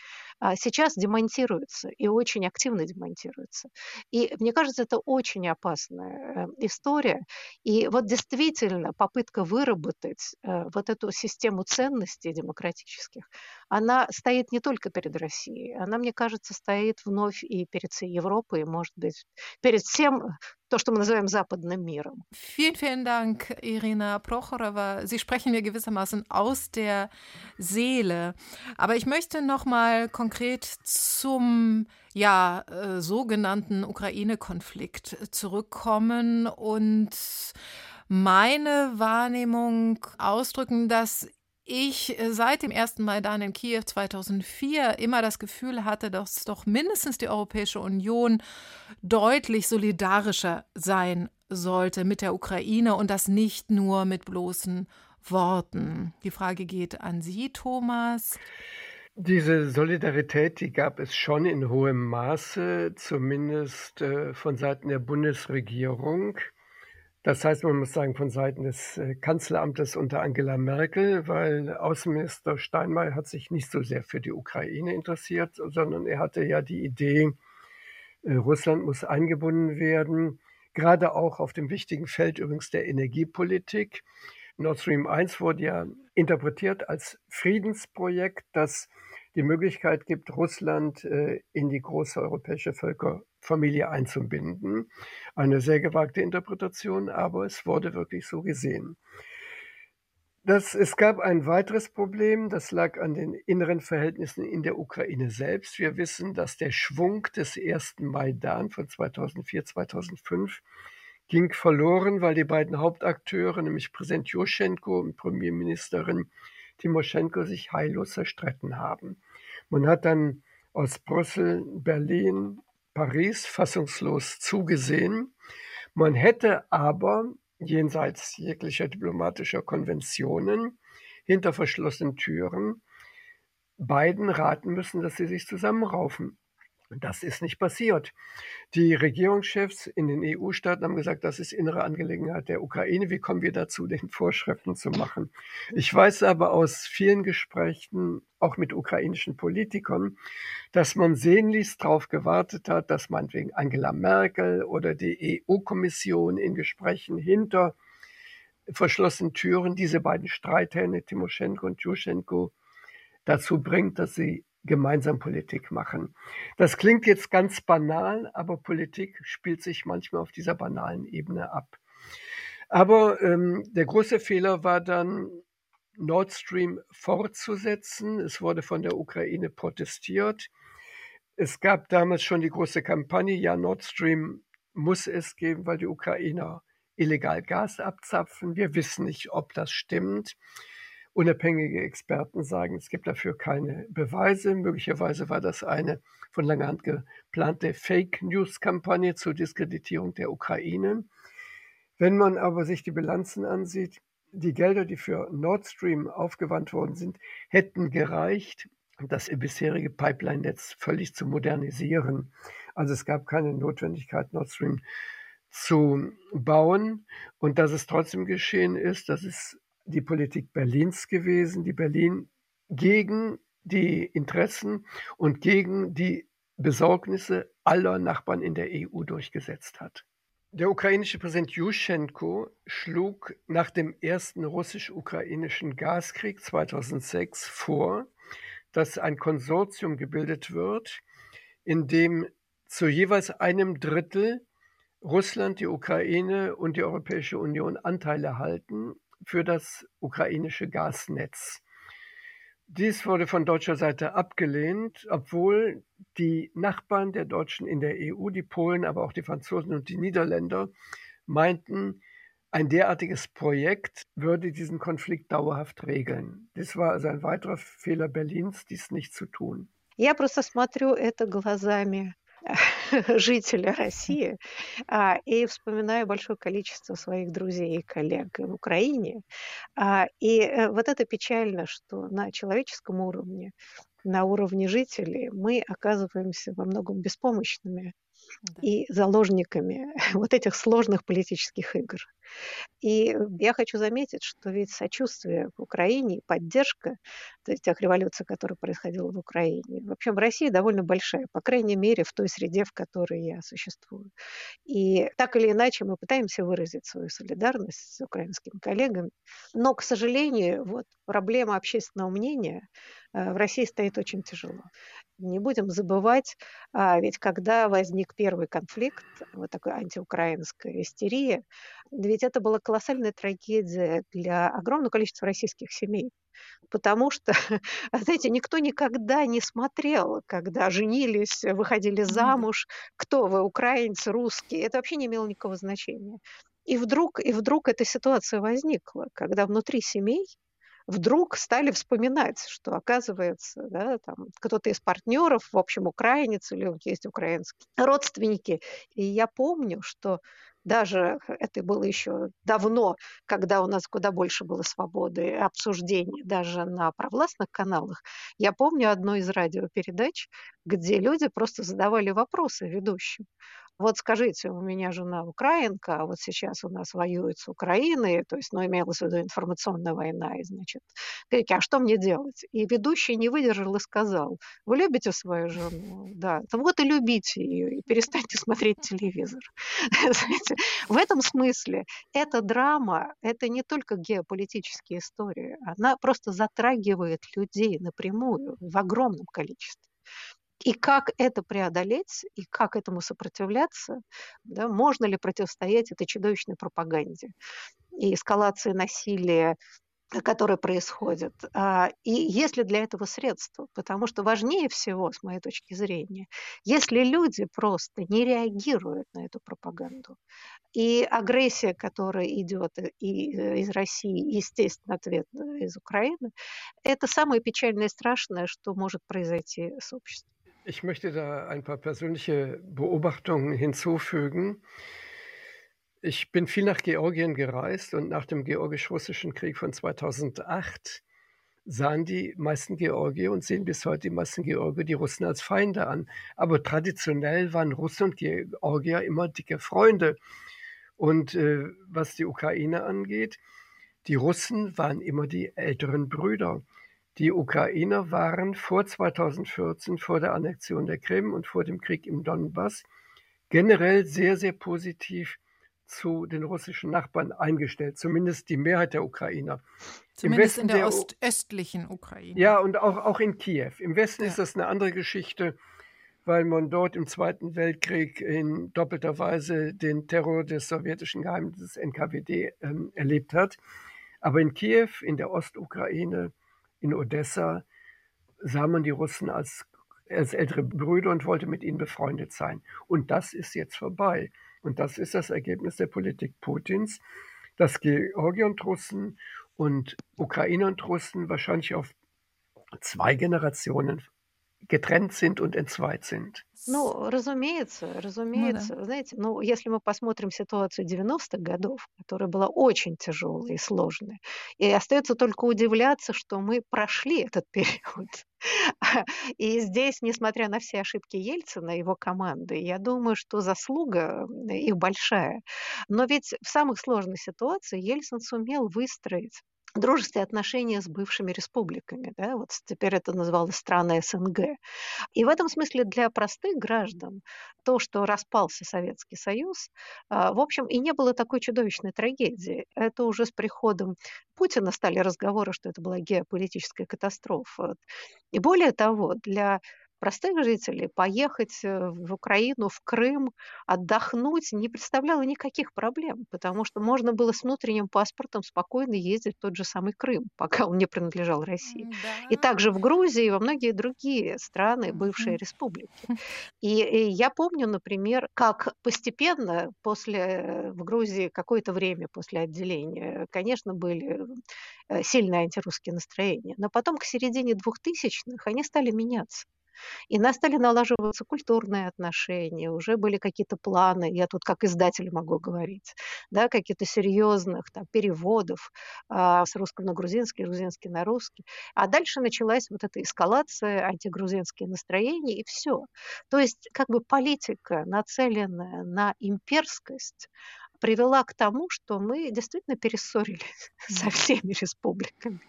а, сейчас демонтируется и очень активно демонтируется. И мне кажется, это очень опасная э, история. И вот действительно попытка выработать э, вот эту систему ценностей демократических, она стоит не только перед Россией, она, мне кажется, стоит вновь и перед всей Европой, и, может быть, перед всем то, что мы называем западным миром. Vielen, vielen Dank, Irina Prochorova. Sie sprechen mir gewissermaßen aus der Seele. Aber ich möchte noch mal konkret zum ja, äh, sogenannten Ukraine-Konflikt zurückkommen und meine Wahrnehmung ausdrücken, dass ich äh, seit dem ersten Maidan in Kiew 2004 immer das Gefühl hatte, dass doch mindestens die Europäische Union deutlich solidarischer sein sollte mit der Ukraine und das nicht nur mit bloßen Worten. Die Frage geht an Sie, Thomas. Diese Solidarität, die gab es schon in hohem Maße, zumindest äh, von Seiten der Bundesregierung. Das heißt, man muss sagen, von Seiten des äh, Kanzleramtes unter Angela Merkel, weil Außenminister Steinmeier hat sich nicht so sehr für die Ukraine interessiert, sondern er hatte ja die Idee, äh, Russland muss eingebunden werden, gerade auch auf dem wichtigen Feld übrigens der Energiepolitik. Nord Stream 1 wurde ja interpretiert als Friedensprojekt, das die Möglichkeit gibt, Russland äh, in die große europäische Völkerfamilie einzubinden. Eine sehr gewagte Interpretation, aber es wurde wirklich so gesehen. Das, es gab ein weiteres Problem, das lag an den inneren Verhältnissen in der Ukraine selbst. Wir wissen, dass der Schwung des ersten Maidan von 2004, 2005 ging verloren, weil die beiden Hauptakteure, nämlich Präsident Juschenko und Premierministerin Timoschenko, sich heillos zerstritten haben. Man hat dann aus Brüssel, Berlin, Paris fassungslos zugesehen. Man hätte aber jenseits jeglicher diplomatischer Konventionen hinter verschlossenen Türen beiden raten müssen, dass sie sich zusammenraufen. Das ist nicht passiert. Die Regierungschefs in den EU-Staaten haben gesagt, das ist innere Angelegenheit der Ukraine. Wie kommen wir dazu, den Vorschriften zu machen? Ich weiß aber aus vielen Gesprächen, auch mit ukrainischen Politikern, dass man sehnlichst darauf gewartet hat, dass meinetwegen Angela Merkel oder die EU-Kommission in Gesprächen hinter verschlossenen Türen diese beiden Streithähne, Timoschenko und Juschenko, dazu bringt, dass sie gemeinsam Politik machen. Das klingt jetzt ganz banal, aber Politik spielt sich manchmal auf dieser banalen Ebene ab. Aber ähm, der große Fehler war dann, Nord Stream fortzusetzen. Es wurde von der Ukraine protestiert. Es gab damals schon die große Kampagne, ja, Nord Stream muss es geben, weil die Ukrainer illegal Gas abzapfen. Wir wissen nicht, ob das stimmt. Unabhängige Experten sagen, es gibt dafür keine Beweise. Möglicherweise war das eine von langer Hand geplante Fake-News-Kampagne zur Diskreditierung der Ukraine. Wenn man aber sich die Bilanzen ansieht, die Gelder, die für Nord Stream aufgewandt worden sind, hätten gereicht, das bisherige Pipeline-Netz völlig zu modernisieren. Also es gab keine Notwendigkeit, Nord Stream zu bauen. Und dass es trotzdem geschehen ist, das ist die Politik Berlins gewesen, die Berlin gegen die Interessen und gegen die Besorgnisse aller Nachbarn in der EU durchgesetzt hat. Der ukrainische Präsident Juschenko schlug nach dem ersten russisch-ukrainischen Gaskrieg 2006 vor, dass ein Konsortium gebildet wird, in dem zu jeweils einem Drittel Russland, die Ukraine und die Europäische Union Anteile halten für das ukrainische Gasnetz. Dies wurde von deutscher Seite abgelehnt, obwohl die Nachbarn der Deutschen in der EU, die Polen, aber auch die Franzosen und die Niederländer, meinten, ein derartiges Projekt würde diesen Konflikt dauerhaft regeln. Das war also ein weiterer Fehler Berlins, dies nicht zu tun. Я просто смотрю это глазами (laughs) жителя России а, и вспоминаю большое количество своих друзей и коллег в Украине. А, и э, вот это печально, что на человеческом уровне, на уровне жителей мы оказываемся во многом беспомощными и заложниками (laughs) вот этих сложных политических игр. И я хочу заметить, что ведь сочувствие в Украине, поддержка тех революций, которые происходила в Украине, вообще в России довольно большая, по крайней мере, в той среде, в которой я существую. И так или иначе мы пытаемся выразить свою солидарность с украинскими коллегами. Но, к сожалению, вот проблема общественного мнения э, в России стоит очень тяжело. Не будем забывать, а, ведь когда возник первый конфликт, вот такая антиукраинская истерия, ведь это была колоссальная трагедия для огромного количества российских семей. Потому что, (laughs) знаете, никто никогда не смотрел, когда женились, выходили замуж, кто вы, украинцы, русские. Это вообще не имело никакого значения. И вдруг, и вдруг эта ситуация возникла, когда внутри семей вдруг стали вспоминать, что, оказывается, да, там, кто-то из партнеров, в общем, украинец или есть украинские родственники. И я помню, что даже это было еще давно, когда у нас куда больше было свободы обсуждений, даже на провластных каналах. Я помню одну из радиопередач, где люди просто задавали вопросы ведущим. Вот скажите, у меня жена украинка, а вот сейчас у нас воюют с Украиной, то есть, ну, имелась в виду информационная война, и, значит, говорите, а что мне делать? И ведущий не выдержал и сказал, вы любите свою жену? Да. То вот и любите ее, и перестаньте смотреть телевизор. (laughs) В этом смысле эта драма, это не только геополитические истории, она просто затрагивает людей напрямую в огромном количестве. И как это преодолеть, и как этому сопротивляться, да, можно ли противостоять этой чудовищной пропаганде и эскалации насилия, которое происходит. А, и есть ли для этого средства? Потому что важнее всего, с моей точки зрения, если люди просто не реагируют на эту пропаганду, и агрессия, которая идет и э, из России, естественно, ответ из Украины, это самое печальное и страшное, что может произойти с обществом. Ich möchte da ein paar persönliche Beobachtungen hinzufügen. Ich bin viel nach Georgien gereist und nach dem georgisch-russischen Krieg von 2008 sahen die meisten Georgier und sehen bis heute die meisten Georgier die Russen als Feinde an. Aber traditionell waren Russen und Georgier immer dicke Freunde. Und äh, was die Ukraine angeht, die Russen waren immer die älteren Brüder. Die Ukrainer waren vor 2014, vor der Annexion der Krim und vor dem Krieg im Donbass, generell sehr, sehr positiv zu den russischen Nachbarn eingestellt, zumindest die Mehrheit der Ukrainer. Zumindest in der, der ostöstlichen Ukraine. Ja, und auch, auch in Kiew. Im Westen ja. ist das eine andere Geschichte, weil man dort im Zweiten Weltkrieg in doppelter Weise den Terror des sowjetischen Geheimdienstes NKWD ähm, erlebt hat. Aber in Kiew, in der Ostukraine, in Odessa sah man die Russen als, als ältere Brüder und wollte mit ihnen befreundet sein. Und das ist jetzt vorbei. Und das ist das Ergebnis der Politik Putins, dass Georgier und Russen und Ukrainer und Russen wahrscheinlich auf zwei Generationen getrennt sind und entzweit sind. Ну, разумеется, разумеется. Ну, да. Знаете, ну, если мы посмотрим ситуацию 90-х годов, которая была очень тяжелой и сложной, и остается только удивляться, что мы прошли этот период. (laughs) И здесь, несмотря на все ошибки Ельцина и его команды, я думаю, что заслуга их большая. Но ведь в самых сложных ситуациях Ельцин сумел выстроить дружеские отношения с бывшими республиками. Да? Вот теперь это называлось страны СНГ. И в этом смысле для простых граждан то, что распался Советский Союз, а, в общем, и не было такой чудовищной трагедии. Это уже с приходом Путина стали разговоры, что это была геополитическая катастрофа. И более того, для простых жителей поехать э, в Украину, в Крым, отдохнуть не представляло никаких проблем, потому что можно было с внутренним паспортом спокойно ездить в тот же самый Крым, (laughs) пока он не принадлежал России. Да. И также в Грузии и во многие другие страны, бывшие республики. (laughs) И, и я помню, например, как постепенно после э, в Грузии какое-то время после отделения, конечно, были э, сильные антирусские настроения, но потом к середине 2000-х они стали меняться. И стали налаживаться культурные отношения, уже были какие-то планы, я тут как издатель могу говорить, да, какие-то серьезных там, переводов а, с русского на грузинский, грузинский на русский. А дальше началась вот эта эскалация, антигрузинские настроения и все. То есть как бы политика, нацеленная на имперскость, привела к тому, что мы действительно перессорились (laughs) со всеми республиками.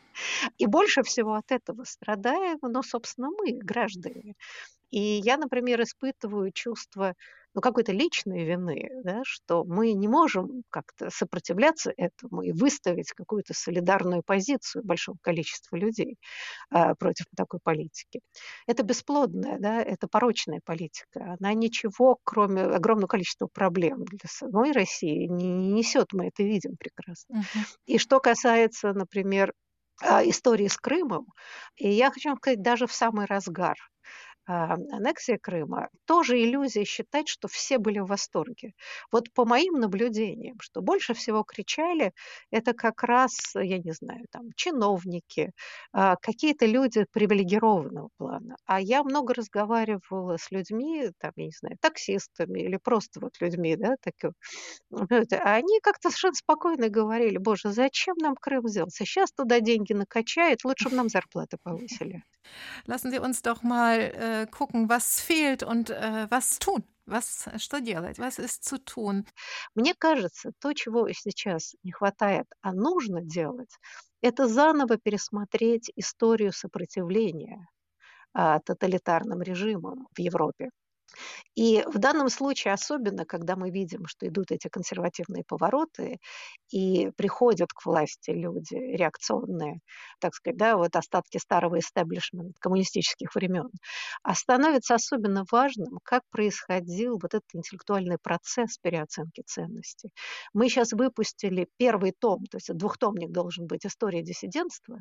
И больше всего от этого страдаем, ну, собственно, мы, граждане. И я, например, испытываю чувство ну, какой-то личной вины, да, что мы не можем как-то сопротивляться этому и выставить какую-то солидарную позицию большого количества людей э, против такой политики. Это бесплодная, да, это порочная политика. Она ничего, кроме огромного количества проблем для самой России, не, не несет. Мы это видим прекрасно. Uh-huh. И что касается, например, истории с Крымом, и я хочу вам сказать, даже в самый разгар а, аннексия Крыма, тоже иллюзия считать, что все были в восторге. Вот по моим наблюдениям, что больше всего кричали, это как раз, я не знаю, там, чиновники, а, какие-то люди привилегированного плана. А я много разговаривала с людьми, там, я не знаю, таксистами или просто вот людьми, да, так, а они как-то совершенно спокойно говорили, боже, зачем нам Крым взялся? Сейчас туда деньги накачают, лучше бы нам зарплаты повысили. Lassen Sie uns doch mal äh, gucken, was fehlt und äh, was tun. Was, что делать? Was ist zu tun? Мне кажется, то, чего сейчас не хватает, а нужно делать, это заново пересмотреть историю сопротивления а, тоталитарным режимам в Европе. И в данном случае особенно, когда мы видим, что идут эти консервативные повороты и приходят к власти люди реакционные, так сказать, да, вот остатки старого истеблишмента коммунистических времен, а становится особенно важным, как происходил вот этот интеллектуальный процесс переоценки ценностей. Мы сейчас выпустили первый том, то есть двухтомник должен быть «История диссидентства»,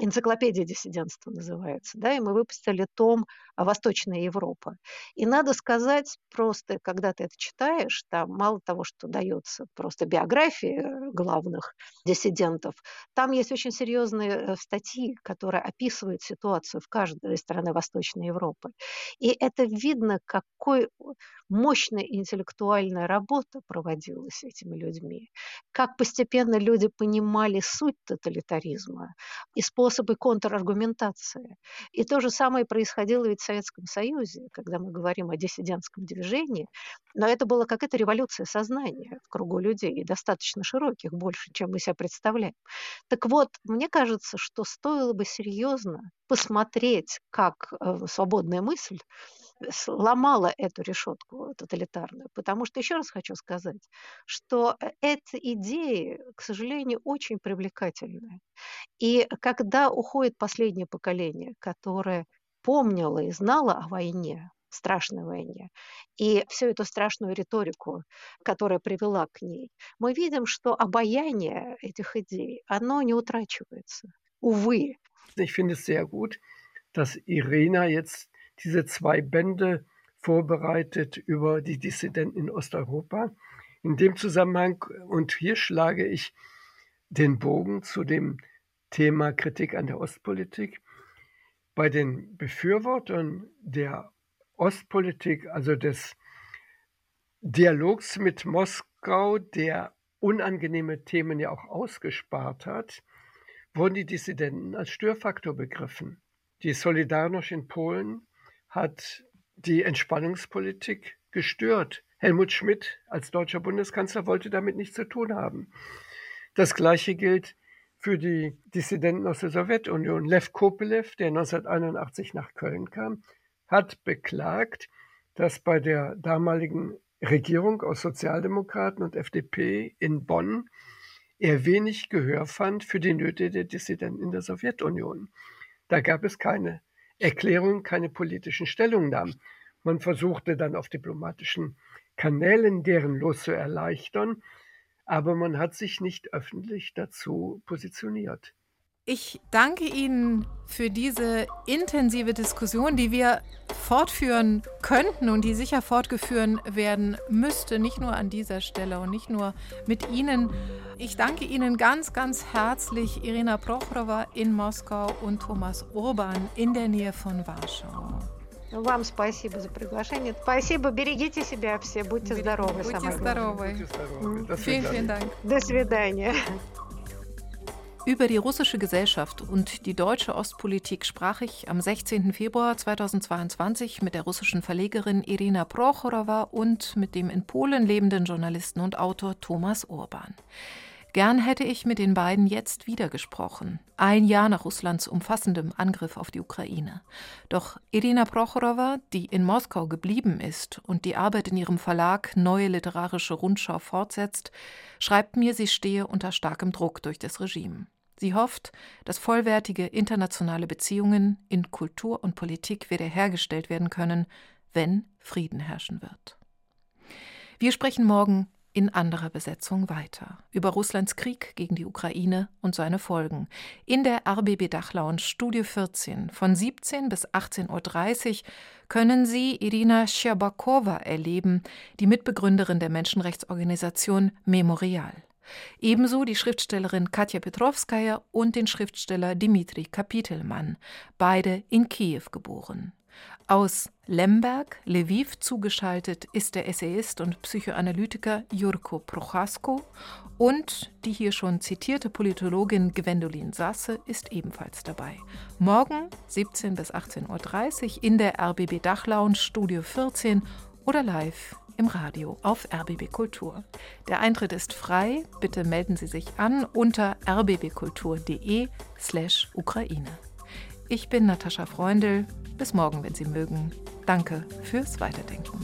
энциклопедия диссидентства называется, да, и мы выпустили том «Восточная Европа». И надо сказать просто, когда ты это читаешь, там мало того, что дается просто биографии главных диссидентов, там есть очень серьезные э, статьи, которые описывают ситуацию в каждой стране Восточной Европы. И это видно, какой мощная интеллектуальная работа проводилась этими людьми, как постепенно люди понимали суть тоталитаризма, использовали способы контраргументации. И то же самое происходило ведь в Советском Союзе, когда мы говорим о диссидентском движении. Но это была какая-то революция сознания в кругу людей, и достаточно широких, больше, чем мы себе представляем. Так вот, мне кажется, что стоило бы серьезно посмотреть, как э, свободная мысль сломала эту решетку тоталитарную. Потому что, еще раз хочу сказать, что э, эти идеи, к сожалению, очень привлекательны. И когда уходит последнее поколение, которое помнило и знало о войне, страшной войне, и всю эту страшную риторику, которая привела к ней, мы видим, что обаяние этих идей, оно не утрачивается. Увы. Ich finde es sehr gut, dass Irina jetzt diese zwei Bände vorbereitet über die Dissidenten in Osteuropa. In dem Zusammenhang, und hier schlage ich den Bogen zu dem Thema Kritik an der Ostpolitik. Bei den Befürwortern der Ostpolitik, also des Dialogs mit Moskau, der unangenehme Themen ja auch ausgespart hat, wurden die Dissidenten als Störfaktor begriffen. Die Solidarność in Polen hat die Entspannungspolitik gestört. Helmut Schmidt als deutscher Bundeskanzler wollte damit nichts zu tun haben. Das Gleiche gilt für die Dissidenten aus der Sowjetunion. Lev Kopelev, der 1981 nach Köln kam, hat beklagt, dass bei der damaligen Regierung aus Sozialdemokraten und FDP in Bonn er wenig Gehör fand für die Nöte der Dissidenten in der Sowjetunion. Da gab es keine Erklärung, keine politischen Stellungnahmen. Man versuchte dann auf diplomatischen Kanälen deren Los zu erleichtern, aber man hat sich nicht öffentlich dazu positioniert. Ich danke Ihnen für diese intensive Diskussion, die wir fortführen könnten und die sicher fortgeführt werden müsste, nicht nur an dieser Stelle und nicht nur mit Ihnen. Ich danke Ihnen ganz, ganz herzlich, Irina Prochorova in Moskau und Thomas Urban in der Nähe von Warschau. Вам спасибо за приглашение. Спасибо, берегите себя все, будьте здоровы. Будьте здоровы. Будьте здоровы. Vielen, vielen Dank. До свидания. Über die russische Gesellschaft und die deutsche Ostpolitik sprach ich am 16. Februar 2022 mit der russischen Verlegerin Irina Prochorowa und mit dem in Polen lebenden Journalisten und Autor Thomas Urban. Gern hätte ich mit den beiden jetzt wieder gesprochen, ein Jahr nach Russlands umfassendem Angriff auf die Ukraine. Doch Irina Prochorowa, die in Moskau geblieben ist und die Arbeit in ihrem Verlag Neue Literarische Rundschau fortsetzt, schreibt mir, sie stehe unter starkem Druck durch das Regime. Sie hofft, dass vollwertige internationale Beziehungen in Kultur und Politik wiederhergestellt werden können, wenn Frieden herrschen wird. Wir sprechen morgen in anderer Besetzung weiter. Über Russlands Krieg gegen die Ukraine und seine Folgen. In der RBB Dachlounge Studio 14 von 17 bis 18.30 Uhr können Sie Irina Scherbakowa erleben, die Mitbegründerin der Menschenrechtsorganisation Memorial. Ebenso die Schriftstellerin Katja Petrovskaya und den Schriftsteller Dimitri Kapitelmann, beide in Kiew geboren. Aus Lemberg, Lviv zugeschaltet ist der Essayist und Psychoanalytiker Jurko Prochasko und die hier schon zitierte Politologin Gwendolin Sasse ist ebenfalls dabei. Morgen 17 bis 18.30 Uhr in der RBB Dachlounge Studio 14 oder live im Radio auf RBB Kultur. Der Eintritt ist frei. Bitte melden Sie sich an unter rbbkultur.de/slash Ukraine. Ich bin Natascha Freundl. Bis morgen, wenn Sie mögen. Danke fürs Weiterdenken.